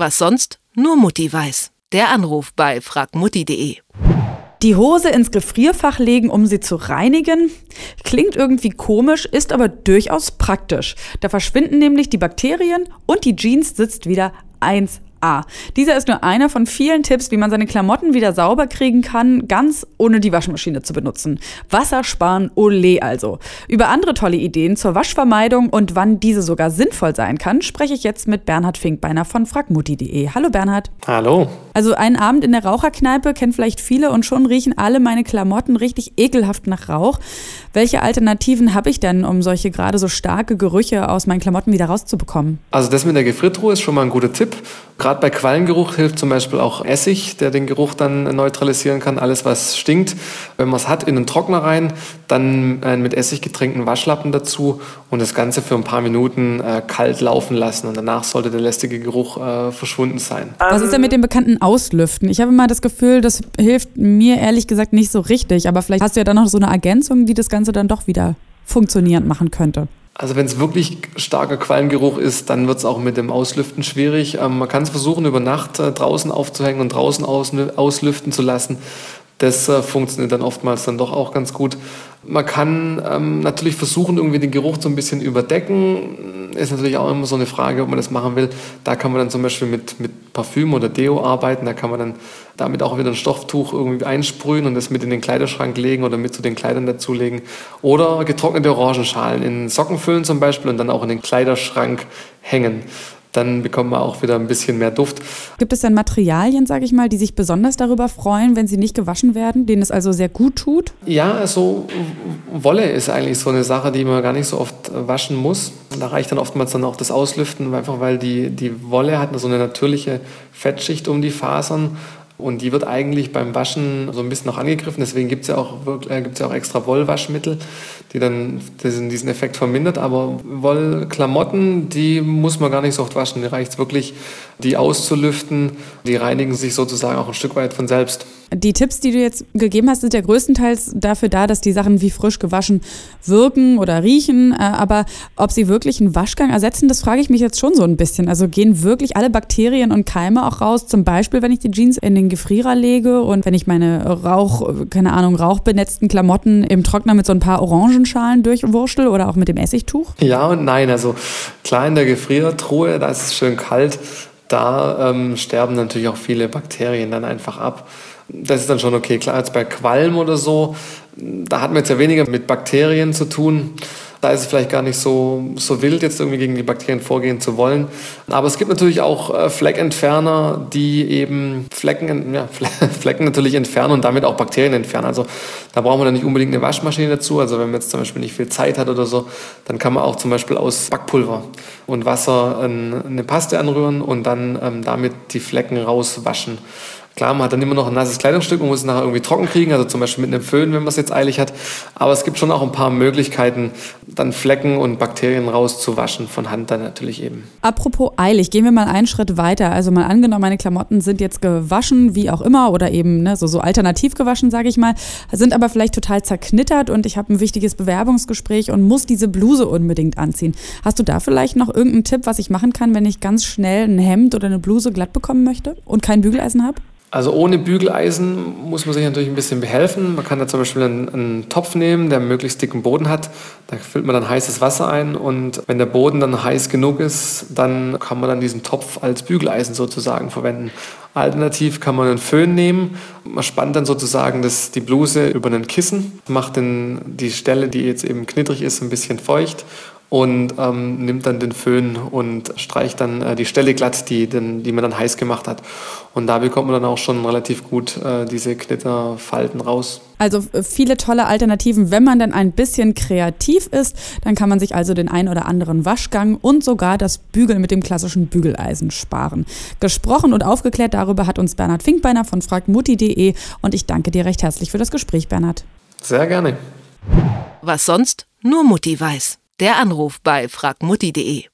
Was sonst nur Mutti weiß. Der Anruf bei fragmutti.de. Die Hose ins Gefrierfach legen, um sie zu reinigen? Klingt irgendwie komisch, ist aber durchaus praktisch. Da verschwinden nämlich die Bakterien und die Jeans sitzt wieder 1 A. Dieser ist nur einer von vielen Tipps, wie man seine Klamotten wieder sauber kriegen kann, ganz ohne die Waschmaschine zu benutzen. Wasser sparen, ole also. Über andere tolle Ideen zur Waschvermeidung und wann diese sogar sinnvoll sein kann, spreche ich jetzt mit Bernhard Finkbeiner von fragmutti.de. Hallo Bernhard. Hallo. Also einen Abend in der Raucherkneipe kennen vielleicht viele und schon riechen alle meine Klamotten richtig ekelhaft nach Rauch. Welche Alternativen habe ich denn, um solche gerade so starke Gerüche aus meinen Klamotten wieder rauszubekommen? Also das mit der Gefriertruhe ist schon mal ein guter Tipp. Gerade bei Quallengeruch hilft zum Beispiel auch Essig, der den Geruch dann neutralisieren kann. Alles, was stinkt, wenn man es hat, in den Trockner rein, dann einen mit Essig getränkten Waschlappen dazu und das Ganze für ein paar Minuten äh, kalt laufen lassen. Und danach sollte der lästige Geruch äh, verschwunden sein. Was ist denn mit dem bekannten Auslüften? Ich habe immer das Gefühl, das hilft mir ehrlich gesagt nicht so richtig. Aber vielleicht hast du ja dann noch so eine Ergänzung, die das Ganze dann doch wieder funktionierend machen könnte. Also wenn es wirklich starker Quallengeruch ist, dann wird es auch mit dem Auslüften schwierig. Ähm, man kann es versuchen, über Nacht äh, draußen aufzuhängen und draußen aus, auslüften zu lassen. Das äh, funktioniert dann oftmals dann doch auch ganz gut. Man kann ähm, natürlich versuchen, irgendwie den Geruch so ein bisschen überdecken. Ist natürlich auch immer so eine Frage, ob man das machen will. Da kann man dann zum Beispiel mit, mit Parfüm oder Deo arbeiten. Da kann man dann damit auch wieder ein Stofftuch irgendwie einsprühen und das mit in den Kleiderschrank legen oder mit zu den Kleidern dazulegen. Oder getrocknete Orangenschalen in Socken füllen zum Beispiel und dann auch in den Kleiderschrank hängen dann bekommt man auch wieder ein bisschen mehr Duft. Gibt es denn Materialien, sage ich mal, die sich besonders darüber freuen, wenn sie nicht gewaschen werden, denen es also sehr gut tut? Ja, also Wolle ist eigentlich so eine Sache, die man gar nicht so oft waschen muss. Da reicht dann oftmals dann auch das Auslüften, einfach weil die, die Wolle hat so eine natürliche Fettschicht um die Fasern und die wird eigentlich beim Waschen so ein bisschen noch angegriffen. Deswegen gibt es ja, auch, äh, ja auch extra Wollwaschmittel, die dann diesen, diesen Effekt vermindert. Aber Wollklamotten, die muss man gar nicht so oft waschen. Die reicht wirklich, die auszulüften. Die reinigen sich sozusagen auch ein Stück weit von selbst. Die Tipps, die du jetzt gegeben hast, sind ja größtenteils dafür da, dass die Sachen wie frisch gewaschen wirken oder riechen. Äh, aber ob sie wirklich einen Waschgang ersetzen, das frage ich mich jetzt schon so ein bisschen. Also gehen wirklich alle Bakterien und Keime auch raus? Zum Beispiel, wenn ich die Jeans in den Gefrierer lege und wenn ich meine Rauch, keine Ahnung, rauchbenetzten Klamotten im Trockner mit so ein paar Orangenschalen durchwurschtel oder auch mit dem Essigtuch? Ja und nein. Also klar in der Gefriertruhe, da ist es schön kalt. Da ähm, sterben natürlich auch viele Bakterien dann einfach ab das ist dann schon okay. Klar, jetzt bei Qualm oder so, da hat man jetzt ja weniger mit Bakterien zu tun. Da ist es vielleicht gar nicht so, so wild, jetzt irgendwie gegen die Bakterien vorgehen zu wollen. Aber es gibt natürlich auch äh, Fleckentferner, die eben Flecken, ja, Flecken natürlich entfernen und damit auch Bakterien entfernen. Also da braucht man dann nicht unbedingt eine Waschmaschine dazu. Also wenn man jetzt zum Beispiel nicht viel Zeit hat oder so, dann kann man auch zum Beispiel aus Backpulver und Wasser eine Paste anrühren und dann ähm, damit die Flecken rauswaschen. Klar, man hat dann immer noch ein nasses Kleidungsstück, man muss es nachher irgendwie trocken kriegen, also zum Beispiel mit einem Föhn, wenn man es jetzt eilig hat. Aber es gibt schon auch ein paar Möglichkeiten, dann Flecken und Bakterien rauszuwaschen, von Hand dann natürlich eben. Apropos eilig, gehen wir mal einen Schritt weiter. Also mal angenommen, meine Klamotten sind jetzt gewaschen, wie auch immer, oder eben ne, so, so alternativ gewaschen, sage ich mal, sind aber vielleicht total zerknittert und ich habe ein wichtiges Bewerbungsgespräch und muss diese Bluse unbedingt anziehen. Hast du da vielleicht noch irgendeinen Tipp, was ich machen kann, wenn ich ganz schnell ein Hemd oder eine Bluse glatt bekommen möchte und kein Bügeleisen habe? Also ohne Bügeleisen muss man sich natürlich ein bisschen behelfen. Man kann da zum Beispiel einen, einen, Topf nehmen, der möglichst dicken Boden hat. Da füllt man dann heißes Wasser ein und wenn der Boden dann heiß genug ist, dann kann man dann diesen Topf als Bügeleisen sozusagen verwenden. Alternativ kann man einen Föhn nehmen. Man spannt dann sozusagen das, die Bluse über einen Kissen, macht den, die Stelle, die jetzt eben knittrig ist, ein bisschen feucht und ähm, nimmt dann den Föhn und streicht dann äh, die Stelle glatt, die, den, die man dann heiß gemacht hat. Und da bekommt man dann auch schon relativ gut äh, diese Knitterfalten raus. Also äh, viele tolle Alternativen. Wenn man dann ein bisschen kreativ ist, dann kann man sich also den ein oder anderen Waschgang und sogar das Bügeln mit dem klassischen Bügeleisen sparen. Gesprochen und aufgeklärt darüber hat uns Bernhard Finkbeiner von fragmutti.de und ich danke dir recht herzlich für das Gespräch, Bernhard. Sehr gerne. Was sonst nur Mutti weiß. Der Anruf bei fragmutti.de